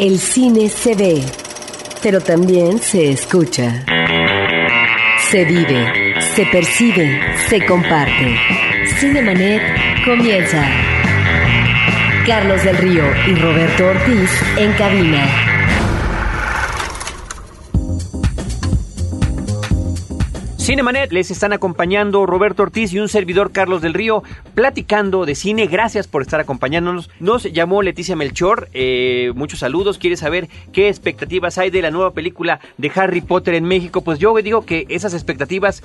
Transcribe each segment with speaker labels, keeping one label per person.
Speaker 1: El cine se ve, pero también se escucha. Se vive, se percibe, se comparte. Cinemanet comienza. Carlos del Río y Roberto Ortiz en cabina.
Speaker 2: Cinemanet les están acompañando Roberto Ortiz y un servidor Carlos del Río platicando de cine. Gracias por estar acompañándonos. Nos llamó Leticia Melchor. Eh, muchos saludos. Quiere saber qué expectativas hay de la nueva película de Harry Potter en México. Pues yo digo que esas expectativas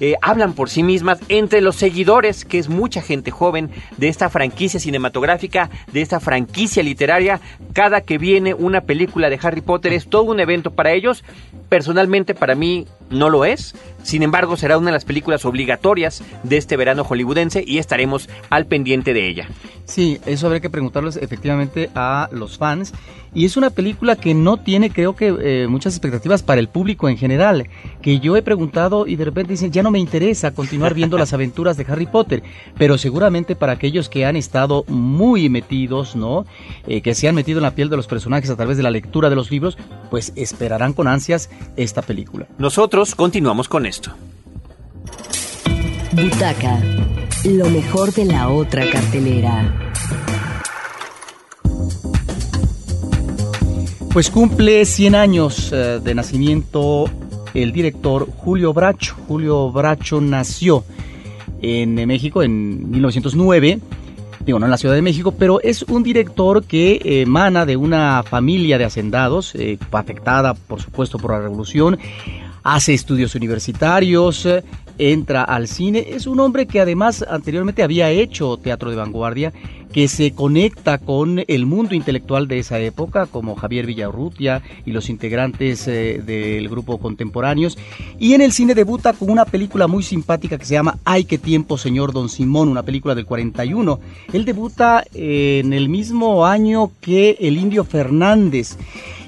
Speaker 2: eh, hablan por sí mismas entre los seguidores, que es mucha gente joven de esta franquicia cinematográfica, de esta franquicia literaria. Cada que viene una película de Harry Potter es todo un evento para ellos. Personalmente para mí no lo es. Sin embargo, será una de las películas obligatorias de este verano hollywoodense y estaremos al pendiente de ella.
Speaker 3: Sí, eso habría que preguntarles efectivamente a los fans. Y es una película que no tiene, creo que, eh, muchas expectativas para el público en general. Que yo he preguntado y de repente dicen, ya no me interesa continuar viendo las aventuras de Harry Potter. Pero seguramente para aquellos que han estado muy metidos, ¿no? Eh, que se han metido en la piel de los personajes a través de la lectura de los libros, pues esperarán con ansias esta película.
Speaker 2: Nosotros continuamos con esto.
Speaker 1: Butaca, lo mejor de la otra cartelera.
Speaker 3: Pues cumple 100 años eh, de nacimiento el director Julio Bracho. Julio Bracho nació en México en 1909 digo, no en la Ciudad de México, pero es un director que emana de una familia de hacendados, eh, afectada por supuesto por la revolución, hace estudios universitarios, entra al cine. Es un hombre que además anteriormente había hecho teatro de vanguardia, que se conecta con el mundo intelectual de esa época, como Javier Villarrutia y los integrantes eh, del grupo contemporáneos. Y en el cine debuta con una película muy simpática que se llama Ay, qué tiempo, señor Don Simón, una película del 41. Él debuta en el mismo año que El Indio Fernández.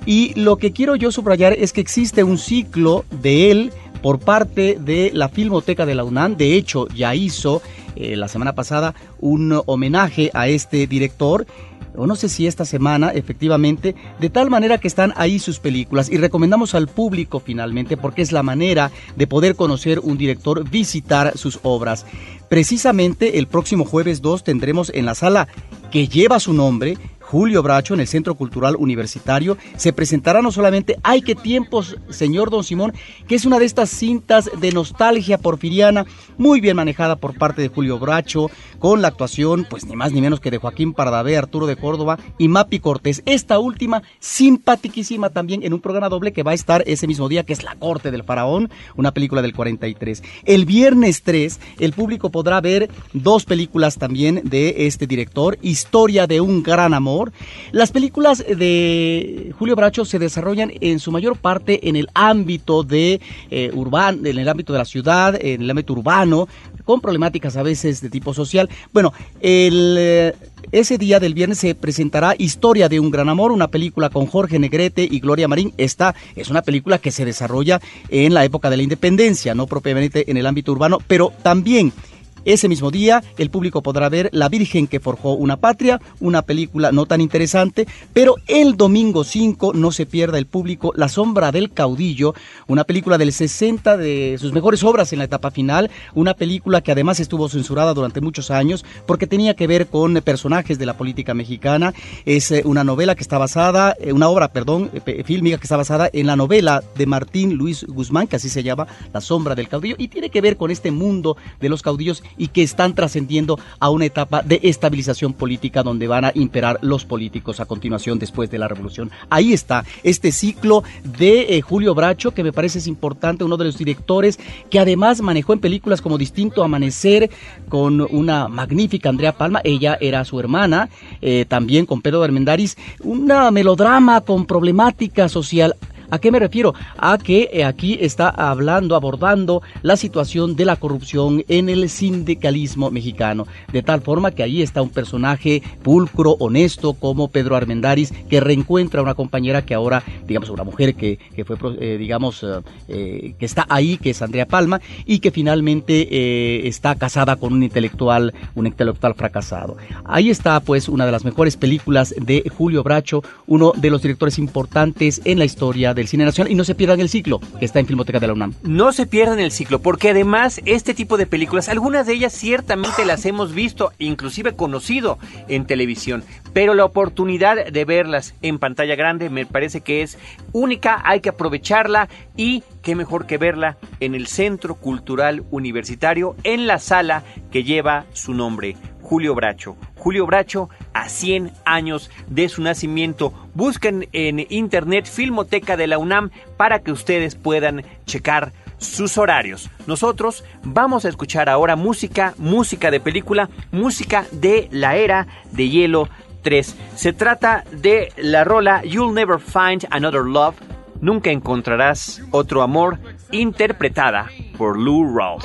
Speaker 3: Y lo que quiero yo subrayar es que existe un ciclo de él por parte de la Filmoteca de la UNAM. De hecho, ya hizo eh, la semana pasada un homenaje a este director o no sé si esta semana, efectivamente, de tal manera que están ahí sus películas y recomendamos al público finalmente, porque es la manera de poder conocer un director, visitar sus obras. Precisamente el próximo jueves 2 tendremos en la sala que lleva su nombre Julio Bracho en el Centro Cultural Universitario se presentará no solamente Ay, qué tiempos, señor Don Simón, que es una de estas cintas de nostalgia porfiriana, muy bien manejada por parte de Julio Bracho, con la actuación, pues ni más ni menos que de Joaquín Pardavé, Arturo de Córdoba y Mapi Cortés. Esta última, simpaticísima también en un programa doble que va a estar ese mismo día, que es La Corte del Faraón, una película del 43. El viernes 3, el público podrá ver dos películas también de este director, Historia de un gran amor, las películas de Julio Bracho se desarrollan en su mayor parte en el ámbito de eh, urbano, en el ámbito de la ciudad, en el ámbito urbano, con problemáticas a veces de tipo social. Bueno, eh, ese día del viernes se presentará Historia de un gran amor, una película con Jorge Negrete y Gloria Marín. Esta es una película que se desarrolla en la época de la independencia, no propiamente en el ámbito urbano, pero también ese mismo día, el público podrá ver La Virgen que forjó una patria, una película no tan interesante, pero el domingo 5 no se pierda el público La Sombra del Caudillo, una película del 60 de sus mejores obras en la etapa final, una película que además estuvo censurada durante muchos años porque tenía que ver con personajes de la política mexicana. Es eh, una novela que está basada, eh, una obra, perdón, eh, fílmica que está basada en la novela de Martín Luis Guzmán, que así se llama La Sombra del Caudillo, y tiene que ver con este mundo de los caudillos y que están trascendiendo a una etapa de estabilización política donde van a imperar los políticos a continuación después de la revolución. Ahí está este ciclo de eh, Julio Bracho que me parece es importante, uno de los directores que además manejó en películas como Distinto Amanecer con una magnífica Andrea Palma, ella era su hermana, eh, también con Pedro Armendáriz, una melodrama con problemática social ¿A qué me refiero? A que eh, aquí está hablando, abordando la situación de la corrupción en el sindicalismo mexicano, de tal forma que ahí está un personaje pulcro, honesto, como Pedro Armendáriz, que reencuentra a una compañera que ahora, digamos, una mujer que, que fue, eh, digamos, eh, que está ahí, que es Andrea Palma, y que finalmente está casada con un intelectual, un intelectual fracasado. Ahí está, pues, una de las mejores películas de Julio Bracho, uno de los directores importantes en la historia del cine nacional, y no se pierdan el ciclo, que está en Filmoteca de la UNAM.
Speaker 2: No se pierdan el ciclo, porque además este tipo de películas, algunas de ellas ciertamente las hemos visto, inclusive conocido en televisión, pero la oportunidad de verlas en pantalla grande me parece que es única, hay que aprovecharla y qué mejor que verla en el Centro Cultural Universitario, en la sala que lleva su nombre, Julio Bracho. Julio Bracho a 100 años de su nacimiento. Busquen en internet Filmoteca de la UNAM para que ustedes puedan checar sus horarios. Nosotros vamos a escuchar ahora música, música de película, música de la era de hielo 3. Se trata de la rola You'll Never Find Another Love, Nunca encontrarás otro amor, interpretada por Lou Rawls.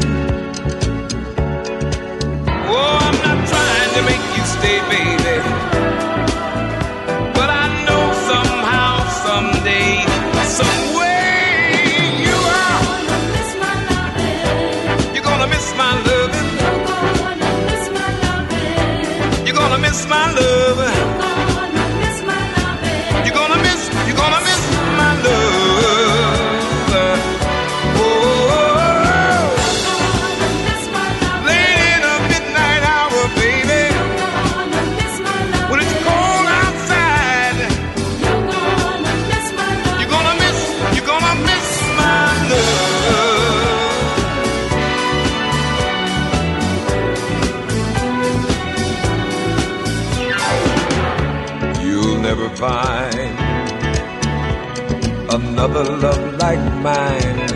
Speaker 4: Another love like mine.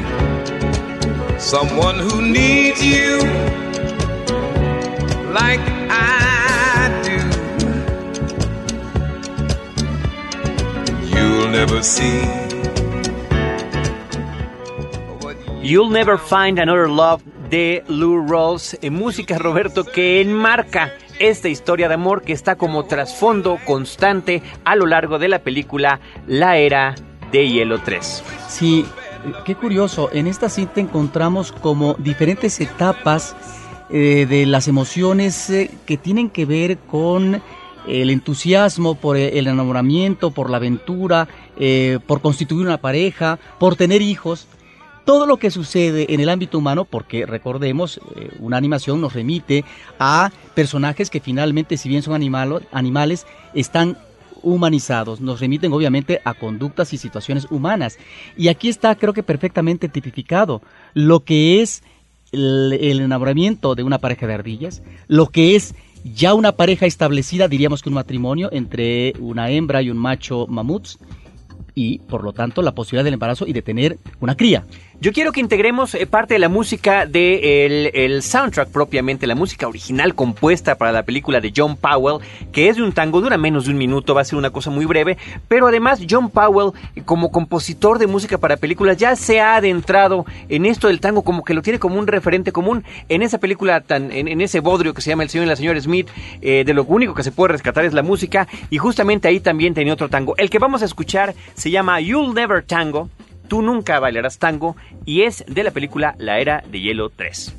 Speaker 4: Someone who needs you like I do. You'll never see.
Speaker 2: You'll never find another love de Lou Rawls en música Roberto que enmarca esta historia de amor que está como trasfondo constante a lo largo de la película La Era de Hielo 3.
Speaker 3: Sí, qué curioso. En esta cinta encontramos como diferentes etapas eh, de las emociones eh, que tienen que ver con el entusiasmo por el enamoramiento, por la aventura, eh, por constituir una pareja, por tener hijos. todo lo que sucede en el ámbito humano, porque recordemos, una animación nos remite a personajes que finalmente, si bien son animales, están humanizados, nos remiten obviamente a conductas y situaciones humanas. Y aquí está, creo que perfectamente tipificado, lo que es el, el enamoramiento de una pareja de ardillas, lo que es ya una pareja establecida, diríamos que un matrimonio entre una hembra y un macho mamuts, y por lo tanto la posibilidad del embarazo y de tener una cría.
Speaker 2: Yo quiero que integremos eh, parte de la música del de el soundtrack propiamente, la música original compuesta para la película de John Powell, que es de un tango, dura menos de un minuto, va a ser una cosa muy breve, pero además John Powell, como compositor de música para películas, ya se ha adentrado en esto del tango, como que lo tiene como un referente común en esa película, tan, en, ese bodrio que se llama El señor y la señora Smith, eh, de lo único que se puede rescatar es la música, y justamente ahí también tenía otro tango. El que vamos a escuchar se llama You'll Never Tango, Tú nunca bailarás tango y es de la película La Era de Hielo 3.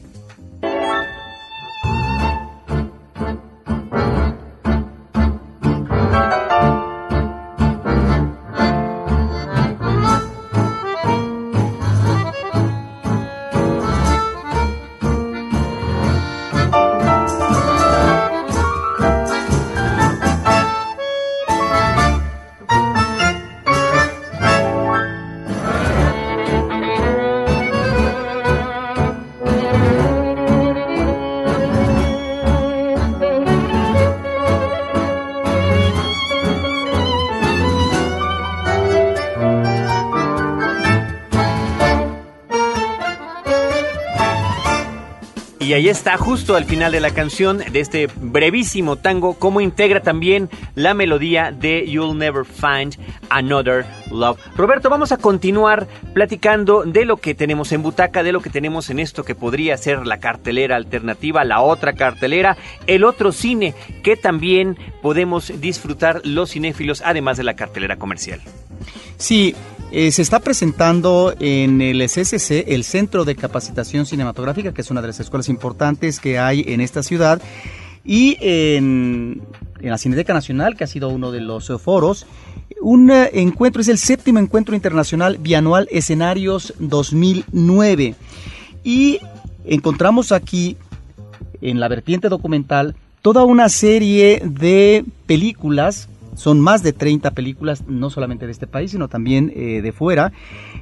Speaker 2: Y ahí está, justo al final de la canción, de este brevísimo tango, cómo integra también la melodía de You'll Never Find Another Love. Roberto, vamos a continuar platicando de lo que tenemos en Butaca, de lo que tenemos en esto que podría ser la cartelera alternativa, la otra cartelera, el otro cine que también podemos disfrutar los cinéfilos, además de la cartelera comercial.
Speaker 3: Sí, eh, se está presentando en el CCC, el Centro de Capacitación Cinematográfica, que es una de las escuelas importantes que hay en esta ciudad, y en, la Cineteca Nacional, que ha sido uno de los foros, un eh, encuentro, es el séptimo encuentro internacional bianual Escenarios 2009. Y encontramos aquí, en la vertiente documental, toda una serie de películas son más de 30 películas, no solamente de este país, sino también eh, de fuera.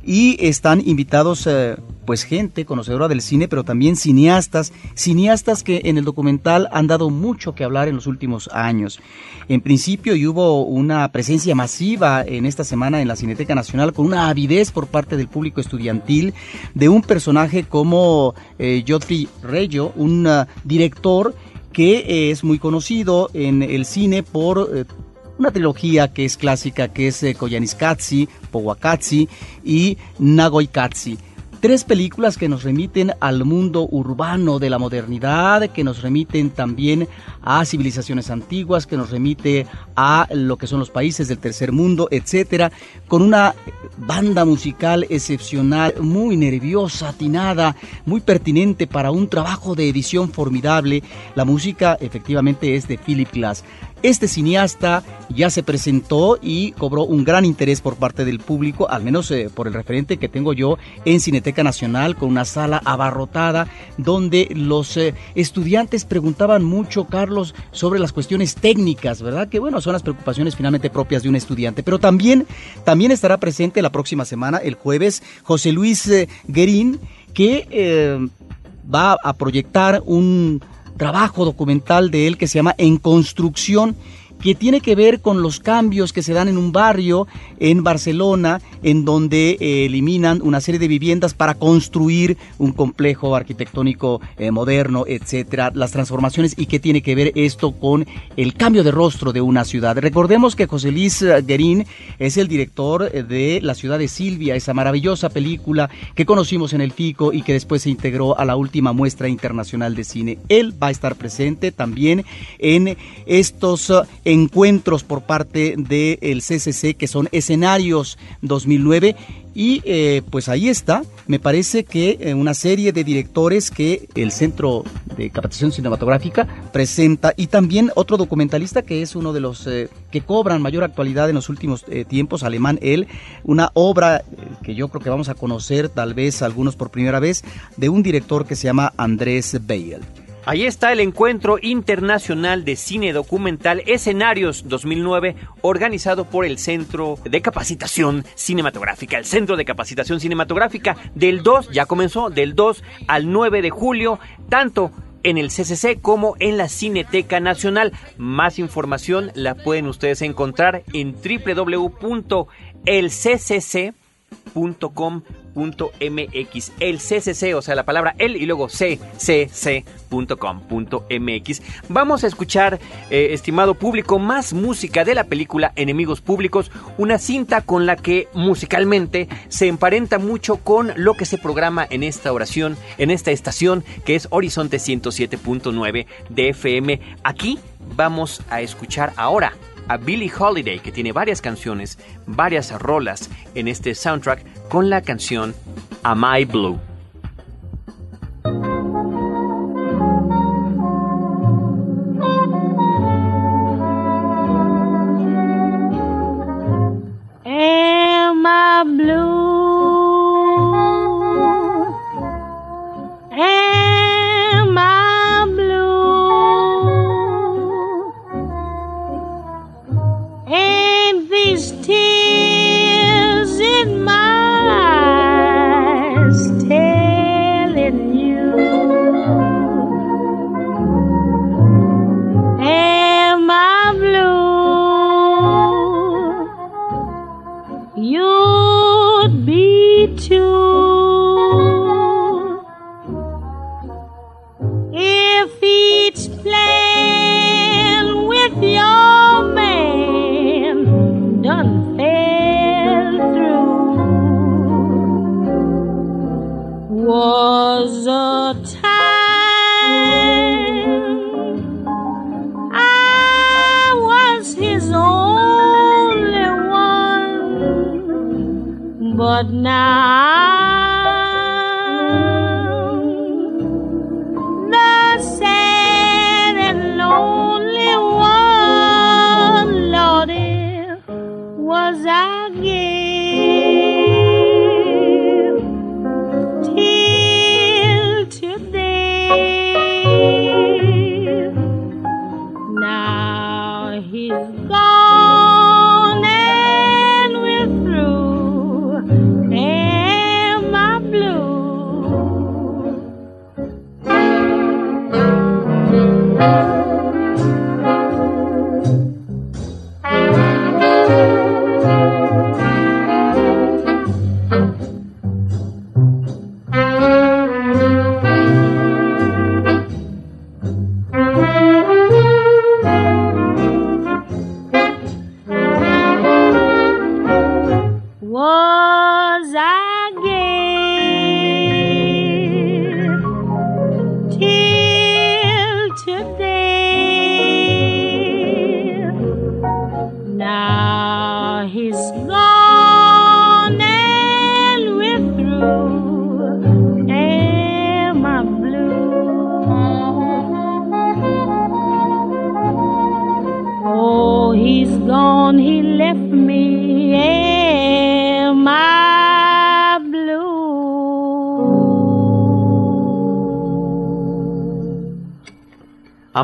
Speaker 3: Y están invitados, eh, pues, gente conocedora del cine, pero también cineastas, cineastas que en el documental han dado mucho que hablar en los últimos años. En principio, y hubo una presencia masiva en esta semana en la Cineteca Nacional con una avidez por parte del público estudiantil de un personaje como eh, Geoffrey Reggio, un uh, director que es muy conocido en el cine por una trilogía que es clásica, que es eh, Koyaanisqatsi, Powakatsi y Nagoikatsi. Tres películas que nos remiten al mundo urbano de la modernidad, que nos remiten también a civilizaciones antiguas, que nos remite a lo que son los países del tercer mundo, etcétera, con una banda musical excepcional, muy nerviosa, atinada, muy pertinente para un trabajo de edición formidable. La música efectivamente es de Philip Glass. Este cineasta ya se presentó y cobró un gran interés por parte del público, al menos eh, por el referente que tengo yo en Cineteca Nacional, con una sala abarrotada, donde los eh, estudiantes preguntaban mucho, Carlos, sobre las cuestiones técnicas, ¿verdad? Que bueno, son las preocupaciones finalmente propias de un estudiante. Pero también, también estará presente la próxima semana, el jueves, José Luis eh, Guerín, que va a proyectar un trabajo documental de él que se llama En Construcción que tiene que ver con los cambios que se dan en un barrio en Barcelona, en donde eh, eliminan una serie de viviendas para construir un complejo arquitectónico eh, moderno, etcétera, las transformaciones y qué tiene que ver esto con el cambio de rostro de una ciudad. Recordemos que José Luis eh, Guerín es el director de La ciudad de Silvia, esa maravillosa película que conocimos en el FICO y que después se integró a la última muestra internacional de cine. Él va a estar presente también en estos encuentros por parte del CCC que son escenarios 2009 y eh, pues ahí está, me parece que eh, una serie de directores que el Centro de Capacitación Cinematográfica presenta. Y también otro documentalista que es uno de los eh, que cobran mayor actualidad en los últimos tiempos, alemán él, una obra que yo creo que vamos a conocer tal vez algunos por primera vez, de un director que se llama Andrés Bale.
Speaker 2: Ahí está el Encuentro Internacional de Cine Documental Escenarios 2009, organizado por el Centro de Capacitación Cinematográfica. El Centro de Capacitación Cinematográfica del 2, ya comenzó, del 2 al 9 de julio, tanto en el CCC como en la Cineteca Nacional. Más información la pueden ustedes encontrar en www.elccc.com .mx, el CCC, o sea, la palabra el y luego ccc.com.mx. Vamos a escuchar, eh, estimado público, más música de la película Enemigos Públicos, una cinta con la que musicalmente se emparenta mucho con lo que se programa en esta oración, en esta estación que es Horizonte 107.9 de FM. Aquí vamos a escuchar ahora a Billie Holiday, que tiene varias canciones, varias rolas en este soundtrack, con la canción Am I Blue.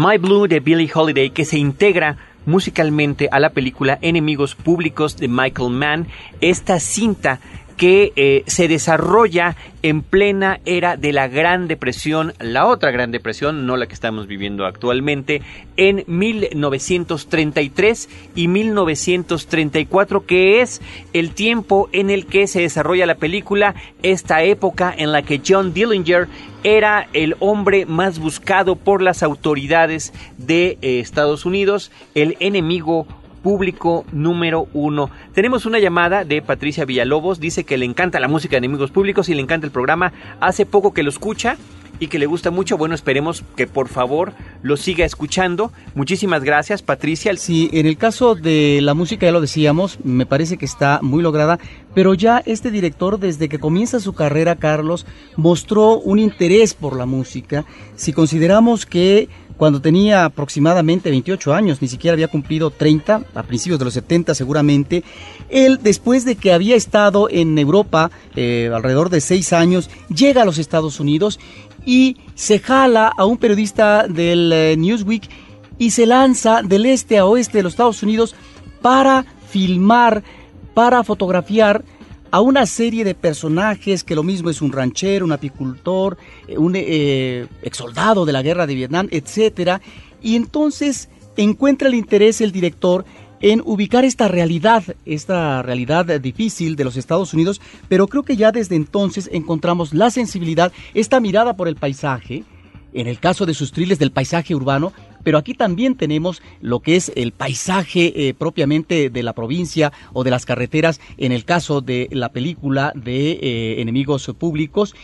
Speaker 5: I Blue
Speaker 2: de Billie Holiday que se integra musicalmente a la película Enemigos Públicos de Michael Mann, esta cinta que eh, se desarrolla en plena era de la Gran Depresión, la otra Gran Depresión, no la que estamos viviendo actualmente, en 1933 y 1934, que es el tiempo en el que se desarrolla la película, esta época en la que John Dillinger era el hombre más buscado por las autoridades de eh, Estados Unidos, el enemigo público número uno. Tenemos una llamada de Patricia Villalobos, dice que le encanta la música de enemigos públicos y le encanta el programa. Hace poco que lo escucha y que le gusta mucho. Bueno, esperemos que por favor lo siga escuchando. Muchísimas gracias, Patricia.
Speaker 3: Sí, en el caso de la música ya lo decíamos, me parece que está muy lograda, pero ya este director desde que comienza su carrera, Carlos, mostró un interés por la música. Si consideramos que cuando tenía aproximadamente 28 años, ni siquiera había cumplido 30, a principios de los 70 seguramente. Él, después de que había estado en Europa eh, alrededor de seis años, llega a los Estados Unidos y se jala a un periodista del eh, Newsweek y se lanza del este a oeste de los Estados Unidos para filmar, para fotografiar a una serie de personajes que lo mismo es un ranchero, un apicultor, eh, un eh, de la guerra de Vietnam, etcétera, y entonces encuentra el interés el director en ubicar esta realidad, esta realidad difícil de los Estados Unidos, pero creo que ya desde entonces encontramos la sensibilidad, esta mirada por el paisaje, en el caso de sus triles del paisaje urbano, pero aquí también tenemos lo que es el paisaje eh, propiamente de la provincia o de las carreteras, en el caso de la película de eh, Enemigos Públicos.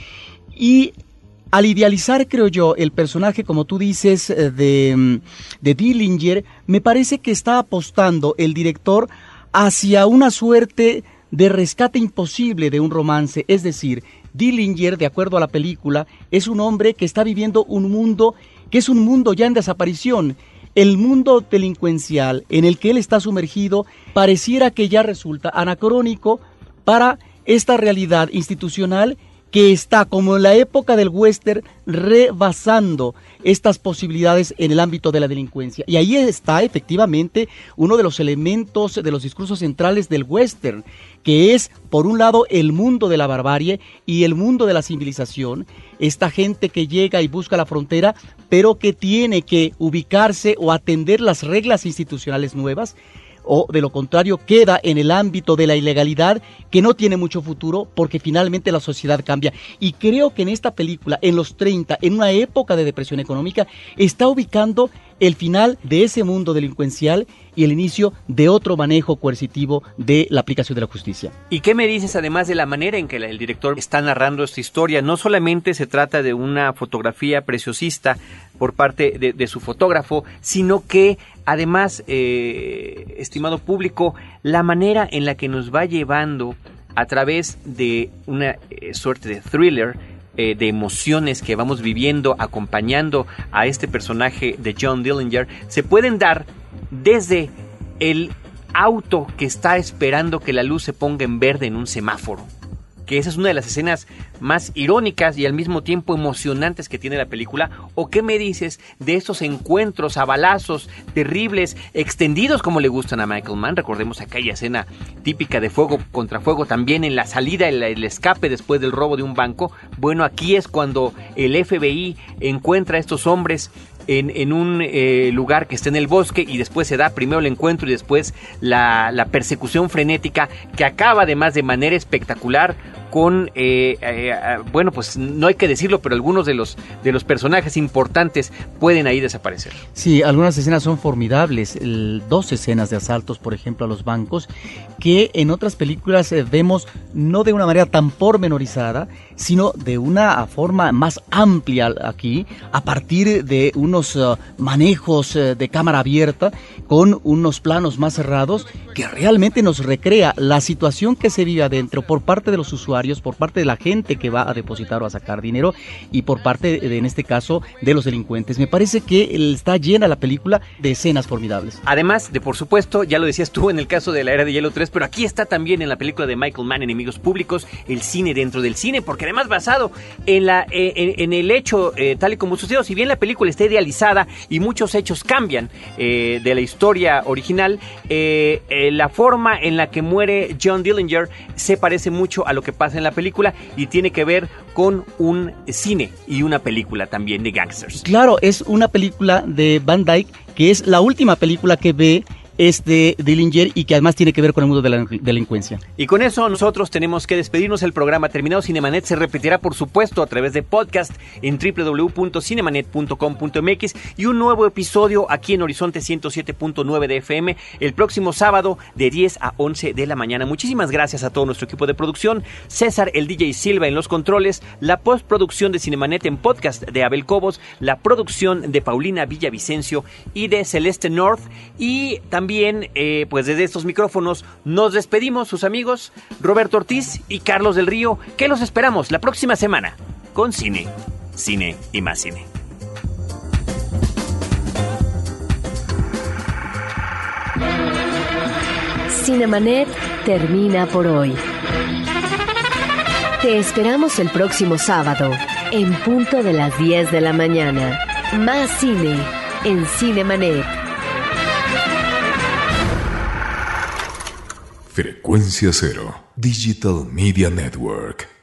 Speaker 3: Y al idealizar, creo yo, el personaje, como tú dices, eh, de, mm, de Dillinger, me parece que está apostando el director hacia una suerte de rescate imposible de un romance, es decir, Dillinger, de acuerdo a la película, es un hombre que está viviendo un mundo que es un mundo ya en desaparición. El mundo delincuencial en el que él está sumergido pareciera que ya resulta anacrónico para esta realidad institucional que está, como en la época del western, rebasando estas posibilidades en el ámbito de la delincuencia. Y ahí está efectivamente uno de los elementos de los discursos centrales del western, que es, por un lado, el mundo de la barbarie y el mundo de la civilización, esta gente que llega y busca la frontera, pero que tiene que ubicarse o atender las reglas institucionales nuevas, o de lo contrario queda en el ámbito de la ilegalidad que no tiene mucho futuro porque finalmente la sociedad cambia. Y creo que en esta película, en los 30, en una época de depresión económica, está ubicando el final de ese mundo delincuencial y el inicio de otro manejo coercitivo de la aplicación de la justicia.
Speaker 2: ¿Y qué me dices además de la manera en que el director está narrando esta historia? No solamente se trata de una fotografía preciosista por parte de, su fotógrafo, sino que además, eh, estimado público, la manera en la que nos va llevando a través de una eh, suerte de thriller, eh, de emociones que vamos viviendo acompañando a este personaje de John Dillinger se pueden dar desde el auto que está esperando que la luz se ponga en verde en un semáforo que esa es una de las escenas más irónicas y al mismo tiempo emocionantes que tiene la película? ¿O qué me dices de esos encuentros a balazos terribles, extendidos como le gustan a Michael Mann? Recordemos aquella escena típica de fuego contra fuego también en la salida, el, el escape después del robo de un banco. Bueno, aquí es cuando el FBI encuentra a estos hombres en, un eh, lugar que está en el bosque y después se da primero el encuentro y después la, la persecución frenética que acaba además de manera espectacular con, eh, eh, bueno, pues no hay que decirlo, pero algunos de los, de los personajes importantes pueden ahí desaparecer.
Speaker 3: Sí, algunas escenas son formidables, dos escenas de asaltos, por ejemplo, a los bancos, que en otras películas vemos no de una manera tan pormenorizada, sino de una forma más amplia aquí, a partir de unos uh, manejos uh, de cámara abierta, con unos planos más cerrados, que realmente nos recrea la situación que se vive adentro por parte de los usuarios, por parte de la gente que va a depositar o a sacar dinero y por parte, de, en este caso, de los delincuentes. Me parece que está llena la película de escenas formidables.
Speaker 2: Además de, por supuesto, ya lo decías tú en el caso de la era de Hielo 3, pero aquí está también en la película de Michael Mann, Enemigos Públicos, el cine dentro del cine, porque además basado en, la, eh, en, el hecho eh, tal y como sucedió, si bien la película está idealizada y muchos hechos cambian eh, de la historia original, la forma en la que muere John Dillinger se parece mucho a lo que pasa en la película y tiene que ver con un cine y una película también de gangsters.
Speaker 3: Claro, es una película de Van Dyke que es la última película que ve es de Dillinger y que además tiene que ver con el mundo de la delincuencia.
Speaker 2: Y con eso nosotros tenemos que despedirnos. El programa terminado Cinemanet se repetirá, por supuesto, a través de podcast en www.cinemanet.com.mx y un nuevo episodio aquí en Horizonte 107.9 de FM el próximo sábado de 10 a 11 de la mañana. Muchísimas gracias a todo nuestro equipo de producción, César el DJ Silva en los controles, la postproducción de Cinemanet en podcast de Abel Cobos, la producción de Paulina Villavicencio y de Celeste North y también también, eh, pues desde estos micrófonos, nos despedimos sus amigos Roberto Ortiz y Carlos del Río, que los esperamos la próxima semana con cine, cine y más cine.
Speaker 1: Cinemanet termina por hoy. Te esperamos el próximo sábado, en punto de las 10 de la mañana. Más cine en Cinemanet.
Speaker 6: Frecuencia Cero, Digital Media Network.